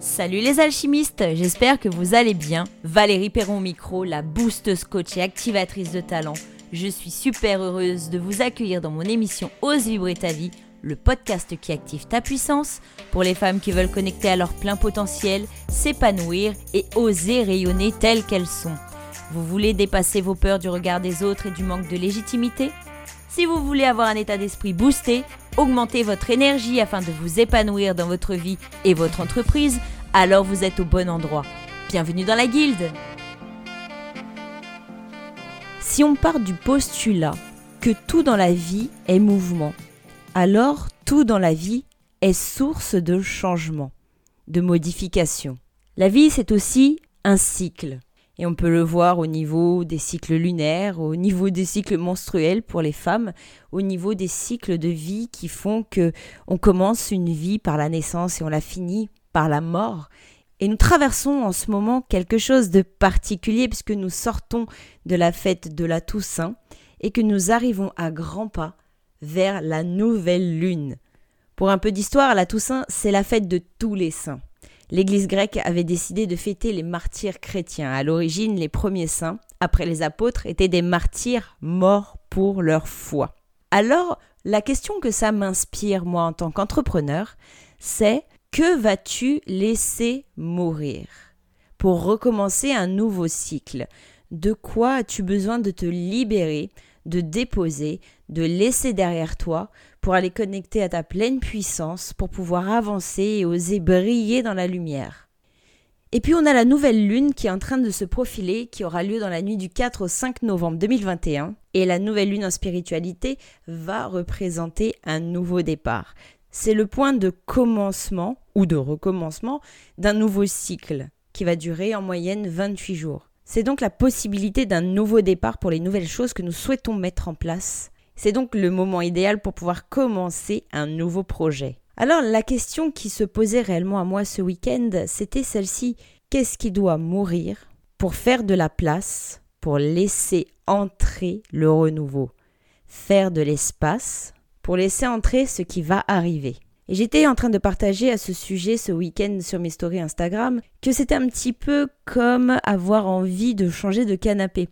Salut les alchimistes, j'espère que vous allez bien. Valérie Perron micro, la boosteuse coach et activatrice de talent. Je suis super heureuse de vous accueillir dans mon émission Ose vibrer ta vie, le podcast qui active ta puissance pour les femmes qui veulent connecter à leur plein potentiel, s'épanouir et oser rayonner telles qu'elles sont. Vous voulez dépasser vos peurs du regard des autres et du manque de légitimité? Si vous voulez avoir un état d'esprit boosté, augmenter votre énergie afin de vous épanouir dans votre vie et votre entreprise, alors vous êtes au bon endroit. Bienvenue dans la guilde Si on part du postulat que tout dans la vie est mouvement, alors tout dans la vie est source de changement, de modification. La vie, c'est aussi un cycle. Et on peut le voir au niveau des cycles lunaires, au niveau des cycles menstruels pour les femmes, au niveau des cycles de vie qui font que on commence une vie par la naissance et on la finit par la mort. Et nous traversons en ce moment quelque chose de particulier puisque nous sortons de la fête de la Toussaint et que nous arrivons à grands pas vers la nouvelle lune. Pour un peu d'histoire, la Toussaint, c'est la fête de tous les saints. L'Église grecque avait décidé de fêter les martyrs chrétiens. À l'origine, les premiers saints, après les apôtres, étaient des martyrs morts pour leur foi. Alors, la question que ça m'inspire, moi, en tant qu'entrepreneur, c'est que vas-tu laisser mourir? pour recommencer un nouveau cycle? De quoi as-tu besoin de te libérer, de déposer, de laisser derrière toi pour aller connecter à ta pleine puissance, pour pouvoir avancer et oser briller dans la lumière. Et puis on a la nouvelle lune qui est en train de se profiler, qui aura lieu dans la nuit du 4 au 5 novembre 2021. Et la nouvelle lune en spiritualité va représenter un nouveau départ. C'est le point de commencement ou de recommencement d'un nouveau cycle qui va durer en moyenne 28 jours. C'est donc la possibilité d'un nouveau départ pour les nouvelles choses que nous souhaitons mettre en place c'est donc le moment idéal pour pouvoir commencer un nouveau projet. Alors la question qui se posait réellement à moi ce week-end, c'était celle-ci. Qu'est-ce qui doit mourir pour faire de la place, pour laisser entrer le renouveau? Faire de l'espace pour laisser entrer ce qui va arriver. Et j'étais en train de partager à ce sujet ce week-end sur mes stories Instagram que c'était un petit peu comme avoir envie de changer de canapé.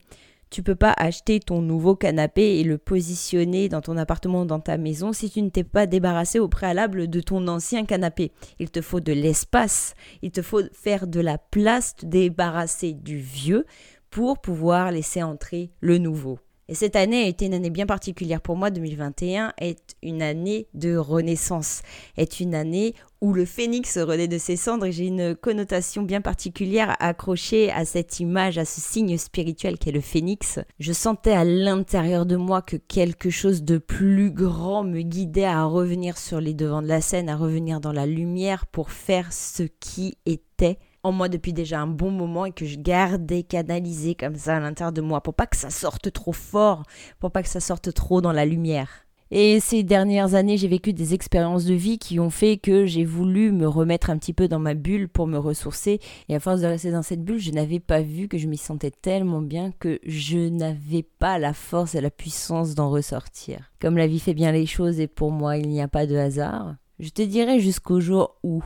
Tu peux pas acheter ton nouveau canapé et le positionner dans ton appartement ou dans ta maison si tu ne t'es pas débarrassé au préalable de ton ancien canapé. Il te faut de l'espace, il te faut faire de la place, te débarrasser du vieux pour pouvoir laisser entrer le nouveau. Et cette année a été une année bien particulière pour moi. 2021 est une année de renaissance, est une année où le phénix renaît de ses cendres. Et j'ai une connotation bien particulière accrochée à cette image, à ce signe spirituel qu'est le phénix. Je sentais à l'intérieur de moi que quelque chose de plus grand me guidait à revenir sur les devants de la scène, à revenir dans la lumière pour faire ce qui était en moi depuis déjà un bon moment et que je gardais canalisé comme ça à l'intérieur de moi pour pas que ça sorte trop fort, pour pas que ça sorte trop dans la lumière. Et ces dernières années, j'ai vécu des expériences de vie qui ont fait que j'ai voulu me remettre un petit peu dans ma bulle pour me ressourcer. Et à force de rester dans cette bulle, je n'avais pas vu que je m'y sentais tellement bien que je n'avais pas la force et la puissance d'en ressortir. Comme la vie fait bien les choses et pour moi il n'y a pas de hasard, je te dirais jusqu'au jour où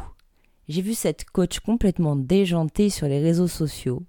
j'ai vu cette coach complètement déjantée sur les réseaux sociaux,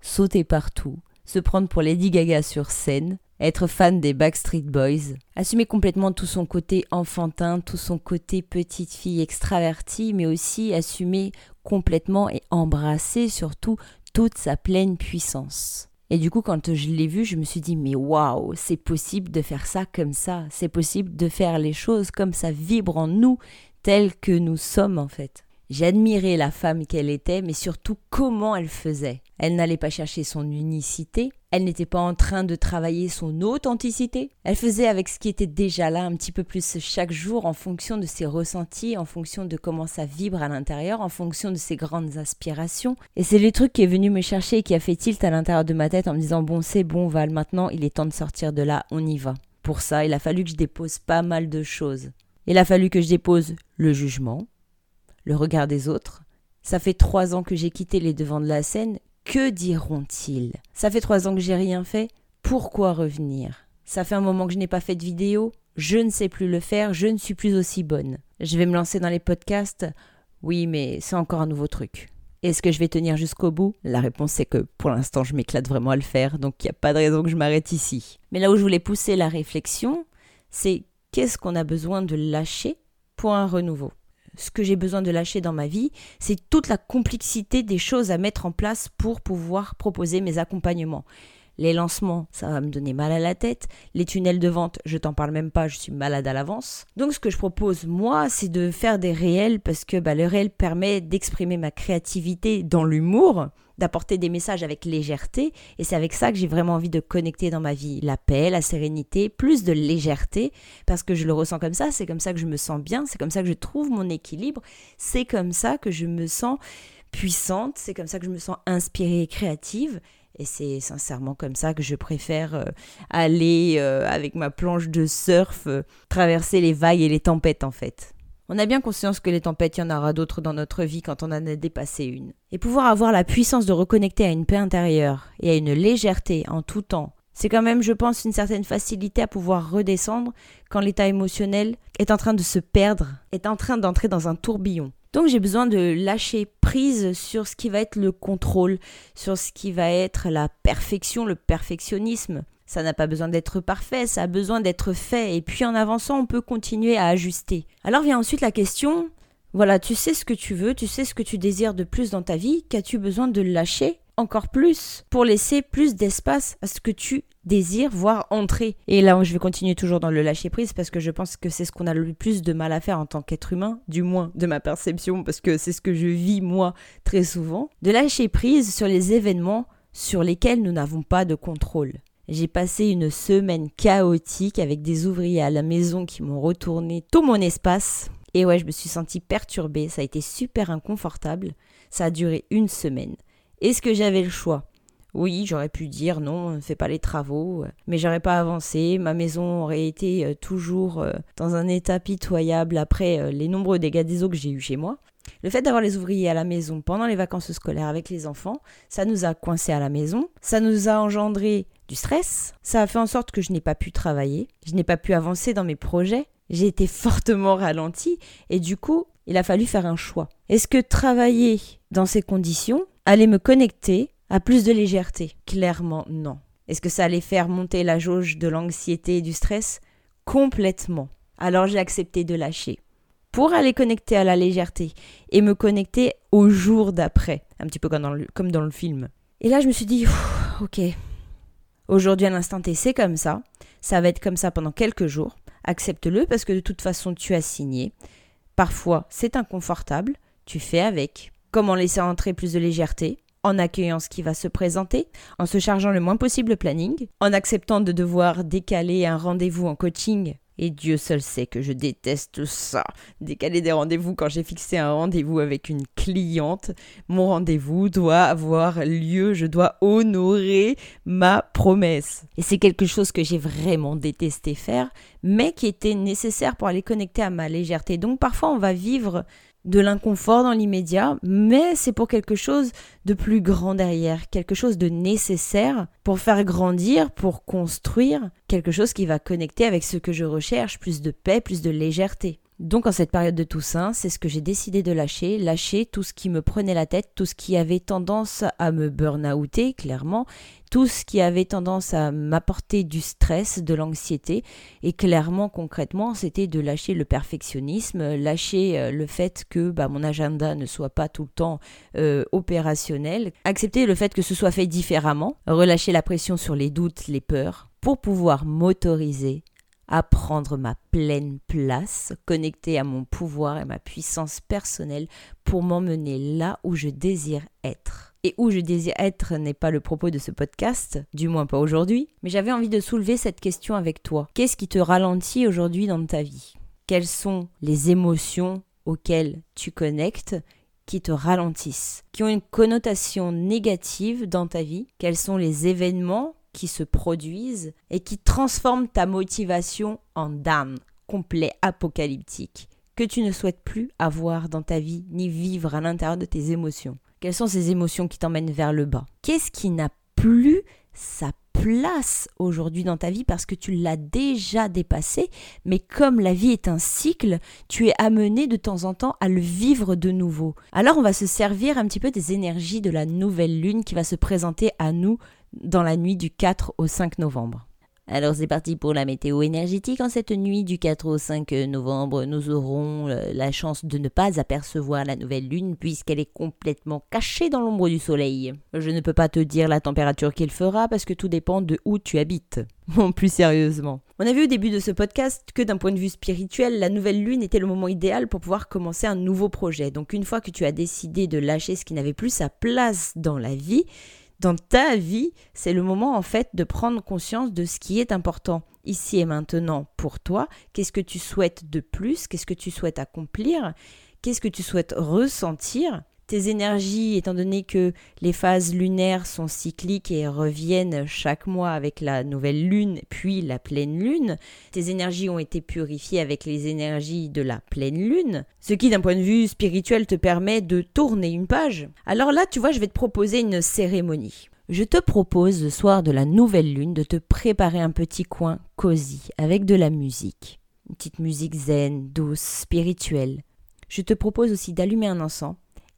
sauter partout, se prendre pour Lady Gaga sur scène, être fan des Backstreet Boys, assumer complètement tout son côté enfantin, tout son côté petite fille extravertie, mais aussi assumer complètement et embrasser surtout toute sa pleine puissance. Et du coup, quand je l'ai vu, je me suis dit, mais waouh, c'est possible de faire ça comme ça, c'est possible de faire les choses comme ça vibre en nous, telles que nous sommes en fait. J'admirais la femme qu'elle était, mais surtout comment elle faisait. Elle n'allait pas chercher son unicité, elle n'était pas en train de travailler son authenticité, elle faisait avec ce qui était déjà là un petit peu plus chaque jour en fonction de ses ressentis, en fonction de comment ça vibre à l'intérieur, en fonction de ses grandes aspirations. Et c'est le truc qui est venu me chercher et qui a fait tilt à l'intérieur de ma tête en me disant bon c'est bon Val, maintenant il est temps de sortir de là, on y va. Pour ça, il a fallu que je dépose pas mal de choses. Il a fallu que je dépose le jugement, le regard des autres. Ça fait trois ans que j'ai quitté les devants de la scène. Que diront-ils? Ça fait trois ans que j'ai rien fait. Pourquoi revenir? Ça fait un moment que je n'ai pas fait de vidéo. Je ne sais plus le faire. Je ne suis plus aussi bonne. Je vais me lancer dans les podcasts. Oui, mais c'est encore un nouveau truc. Est-ce que je vais tenir jusqu'au bout? La réponse c'est que pour l'instant je m'éclate vraiment à le faire, donc il n'y a pas de raison que je m'arrête ici. Mais là où je voulais pousser la réflexion, c'est qu'est-ce qu'on a besoin de lâcher pour un renouveau? Ce que j'ai besoin de lâcher dans ma vie, c'est toute la complexité des choses à mettre en place pour pouvoir proposer mes accompagnements. Les lancements, ça va me donner mal à la tête. Les tunnels de vente, je t'en parle même pas, je suis malade à l'avance. Donc ce que je propose moi, c'est de faire des réels parce que bah, le réel permet d'exprimer ma créativité dans l'humour, d'apporter des messages avec légèreté. Et c'est avec ça que j'ai vraiment envie de connecter dans ma vie. La paix, la sérénité, plus de légèreté, parce que je le ressens comme ça, c'est comme ça que je me sens bien, c'est comme ça que je trouve mon équilibre, c'est comme ça que je me sens puissante, c'est comme ça que je me sens inspirée et créative. Et c'est sincèrement comme ça que je préfère euh, aller euh, avec ma planche de surf, euh, traverser les vagues et les tempêtes en fait. On a bien conscience que les tempêtes, il y en aura d'autres dans notre vie quand on en a dépassé une. Et pouvoir avoir la puissance de reconnecter à une paix intérieure et à une légèreté en tout temps, c'est quand même, je pense, une certaine facilité à pouvoir redescendre quand l'état émotionnel est en train de se perdre, est en train d'entrer dans un tourbillon. Donc j'ai besoin de lâcher prise sur ce qui va être le contrôle, sur ce qui va être la perfection, le perfectionnisme. Ça n'a pas besoin d'être parfait, ça a besoin d'être fait, et puis en avançant, on peut continuer à ajuster. Alors vient ensuite la question, voilà, tu sais ce que tu veux, tu sais ce que tu désires de plus dans ta vie, qu'as-tu besoin de lâcher encore plus pour laisser plus d'espace à ce que tu désires voir entrer. Et là, je vais continuer toujours dans le lâcher prise parce que je pense que c'est ce qu'on a le plus de mal à faire en tant qu'être humain, du moins de ma perception, parce que c'est ce que je vis moi très souvent. De lâcher prise sur les événements sur lesquels nous n'avons pas de contrôle. J'ai passé une semaine chaotique avec des ouvriers à la maison qui m'ont retourné tout mon espace. Et ouais, je me suis sentie perturbée, ça a été super inconfortable. Ça a duré une semaine. Est-ce que j'avais le choix? Oui, j'aurais pu dire non, ne fais pas les travaux, mais j'aurais pas avancé, ma maison aurait été euh, toujours euh, dans un état pitoyable après euh, les nombreux dégâts des eaux que j'ai eu chez moi. Le fait d'avoir les ouvriers à la maison pendant les vacances scolaires avec les enfants, ça nous a coincés à la maison, ça nous a engendré du stress, ça a fait en sorte que je n'ai pas pu travailler, je n'ai pas pu avancer dans mes projets, j'ai été fortement ralenti et du coup, il a fallu faire un choix. Est-ce que travailler dans ces conditions allait me connecter à plus de légèreté Clairement non. Est-ce que ça allait faire monter la jauge de l'anxiété et du stress? Complètement. Alors j'ai accepté de lâcher pour aller connecter à la légèreté et me connecter au jour d'après, un petit peu comme dans le, comme dans le film. Et là je me suis dit, ok, aujourd'hui à l'instant T c'est comme ça, ça va être comme ça pendant quelques jours, accepte-le parce que de toute façon tu as signé. Parfois c'est inconfortable, tu fais avec. Comment laisser entrer plus de légèreté en accueillant ce qui va se présenter, en se chargeant le moins possible le planning, en acceptant de devoir décaler un rendez-vous en coaching. Et Dieu seul sait que je déteste ça. Décaler des rendez-vous quand j'ai fixé un rendez-vous avec une cliente. Mon rendez-vous doit avoir lieu, je dois honorer ma promesse. Et c'est quelque chose que j'ai vraiment détesté faire, mais qui était nécessaire pour aller connecter à ma légèreté. Donc parfois on va vivre de l'inconfort dans l'immédiat, mais c'est pour quelque chose de plus grand derrière, quelque chose de nécessaire pour faire grandir, pour construire quelque chose qui va connecter avec ce que je recherche, plus de paix, plus de légèreté. Donc en cette période de Toussaint, c'est ce que j'ai décidé de lâcher, lâcher tout ce qui me prenait la tête, tout ce qui avait tendance à me burn-outer, clairement, tout ce qui avait tendance à m'apporter du stress, de l'anxiété, et clairement, concrètement, c'était de lâcher le perfectionnisme, lâcher euh, le fait que bah, mon agenda ne soit pas tout le temps euh, opérationnel, accepter le fait que ce soit fait différemment, relâcher la pression sur les doutes, les peurs, pour pouvoir m'autoriser à prendre ma pleine place, connectée à mon pouvoir et ma puissance personnelle pour m'emmener là où je désire être. Et où je désire être n'est pas le propos de ce podcast, du moins pas aujourd'hui, mais j'avais envie de soulever cette question avec toi. Qu'est-ce qui te ralentit aujourd'hui dans ta vie? Quelles sont les émotions auxquelles tu connectes qui te ralentissent, qui ont une connotation négative dans ta vie? Quels sont les événements qui se produisent et qui transforment ta motivation en dame complet apocalyptique que tu ne souhaites plus avoir dans ta vie ni vivre à l'intérieur de tes émotions. Quelles sont ces émotions qui t'emmènent vers le bas? Qu'est-ce qui n'a plus sa place aujourd'hui dans ta vie parce que tu l'as déjà dépassé, mais comme la vie est un cycle, tu es amené de temps en temps à le vivre de nouveau. Alors on va se servir un petit peu des énergies de la nouvelle lune qui va se présenter à nous dans la nuit du 4 au 5 novembre. Alors c'est parti pour la météo énergétique. En cette nuit du 4 au 5 novembre, nous aurons la chance de ne pas apercevoir la nouvelle lune puisqu'elle est complètement cachée dans l'ombre du soleil. Je ne peux pas te dire la température qu'il fera parce que tout dépend de où tu habites. Bon, plus sérieusement. On a vu au début de ce podcast que d'un point de vue spirituel, la nouvelle lune était le moment idéal pour pouvoir commencer un nouveau projet. Donc une fois que tu as décidé de lâcher ce qui n'avait plus sa place dans la vie, dans ta vie, c'est le moment en fait de prendre conscience de ce qui est important. Ici et maintenant pour toi. Qu'est-ce que tu souhaites de plus? Qu'est-ce que tu souhaites accomplir? Qu'est-ce que tu souhaites ressentir? Tes énergies, étant donné que les phases lunaires sont cycliques et reviennent chaque mois avec la nouvelle lune puis la pleine lune, tes énergies ont été purifiées avec les énergies de la pleine lune, ce qui d'un point de vue spirituel te permet de tourner une page. Alors là, tu vois, je vais te proposer une cérémonie. Je te propose le soir de la nouvelle lune de te préparer un petit coin cosy avec de la musique. Une petite musique zen, douce, spirituelle. Je te propose aussi d'allumer un encens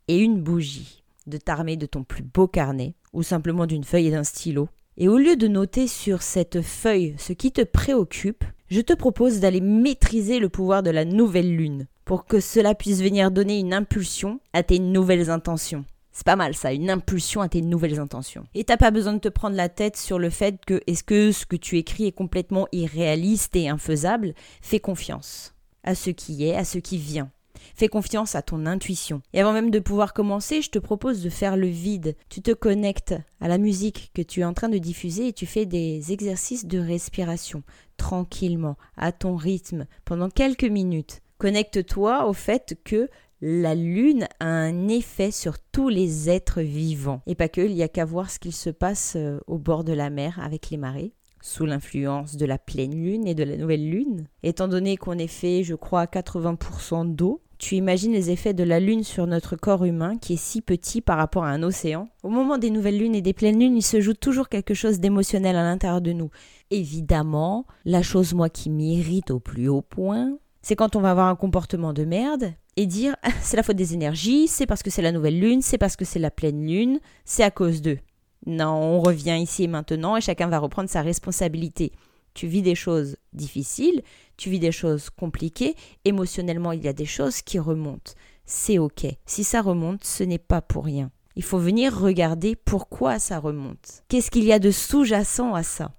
et une bougie, de t'armer de ton plus beau carnet, ou simplement d'une feuille et d'un stylo. Et au lieu de noter sur cette feuille ce qui te préoccupe, je te propose d'aller maîtriser le pouvoir de la nouvelle lune, pour que cela puisse venir donner une impulsion à tes nouvelles intentions. C'est pas mal ça, une impulsion à tes nouvelles intentions. Et t'as pas besoin de te prendre la tête sur le fait que est-ce que ce que tu écris est complètement irréaliste et infaisable? Fais confiance à ce qui est, à ce qui vient. Fais confiance à ton intuition. Et avant même de pouvoir commencer, je te propose de faire le vide. Tu te connectes à la musique que tu es en train de diffuser et tu fais des exercices de respiration, tranquillement, à ton rythme, pendant quelques minutes. Connecte-toi au fait que la lune a un effet sur tous les êtres vivants. Et pas que, il n'y a qu'à voir ce qu'il se passe euh, au bord de la mer avec les marées sous l'influence de la pleine lune et de la nouvelle lune. Étant donné qu'on est fait, je crois, à 80% d'eau, tu imagines les effets de la Lune sur notre corps humain qui est si petit par rapport à un océan? Au moment des nouvelles lunes et des pleines lunes, il se joue toujours quelque chose d'émotionnel à l'intérieur de nous. Évidemment, la chose moi qui m'irrite au plus haut point, c'est quand on va avoir un comportement de merde et dire c'est la faute des énergies, c'est parce que c'est la nouvelle lune, c'est parce que c'est la pleine lune, c'est à cause d'eux. Non, on revient ici et maintenant et chacun va reprendre sa responsabilité. Tu vis des choses difficiles, tu vis des choses compliquées, émotionnellement il y a des choses qui remontent. C'est ok. Si ça remonte, ce n'est pas pour rien. Il faut venir regarder pourquoi ça remonte. Qu'est-ce qu'il y a de sous-jacent à ça?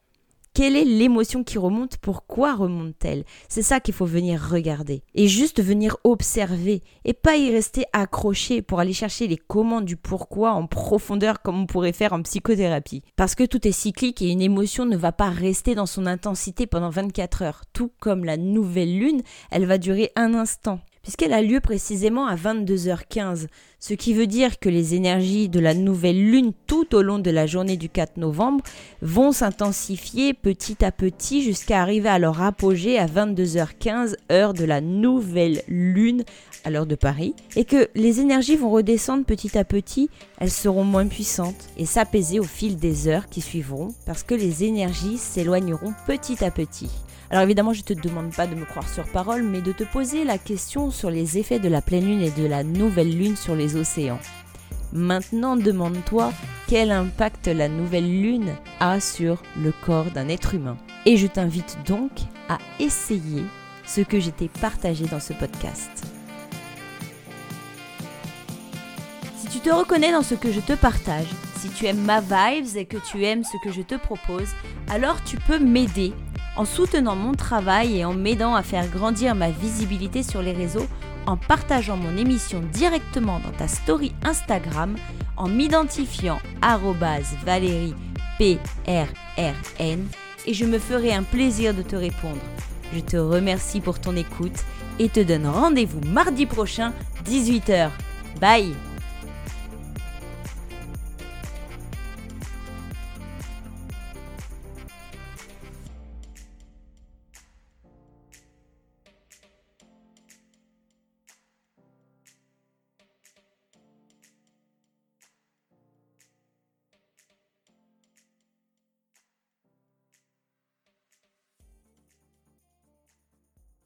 Quelle est l'émotion qui remonte Pourquoi remonte-t-elle? C'est ça qu'il faut venir regarder. Et juste venir observer. Et pas y rester accroché pour aller chercher les commandes du pourquoi en profondeur comme on pourrait faire en psychothérapie. Parce que tout est cyclique et une émotion ne va pas rester dans son intensité pendant 24 heures. Tout comme la nouvelle lune, elle va durer un instant puisqu'elle a lieu précisément à 22h15, ce qui veut dire que les énergies de la nouvelle lune tout au long de la journée du 4 novembre vont s'intensifier petit à petit jusqu'à arriver à leur apogée à 22h15, heure de la nouvelle lune à l'heure de Paris, et que les énergies vont redescendre petit à petit, elles seront moins puissantes et s'apaiser au fil des heures qui suivront, parce que les énergies s'éloigneront petit à petit. Alors évidemment, je ne te demande pas de me croire sur parole, mais de te poser la question sur les effets de la pleine lune et de la nouvelle lune sur les océans. Maintenant, demande-toi quel impact la nouvelle lune a sur le corps d'un être humain. Et je t'invite donc à essayer ce que j'ai partagé dans ce podcast. Si tu te reconnais dans ce que je te partage, si tu aimes ma vibes et que tu aimes ce que je te propose, alors tu peux m'aider en soutenant mon travail et en m'aidant à faire grandir ma visibilité sur les réseaux en partageant mon émission directement dans ta story Instagram, en m'identifiant Valérie PRRN et je me ferai un plaisir de te répondre. Je te remercie pour ton écoute et te donne rendez-vous mardi prochain, 18h. Bye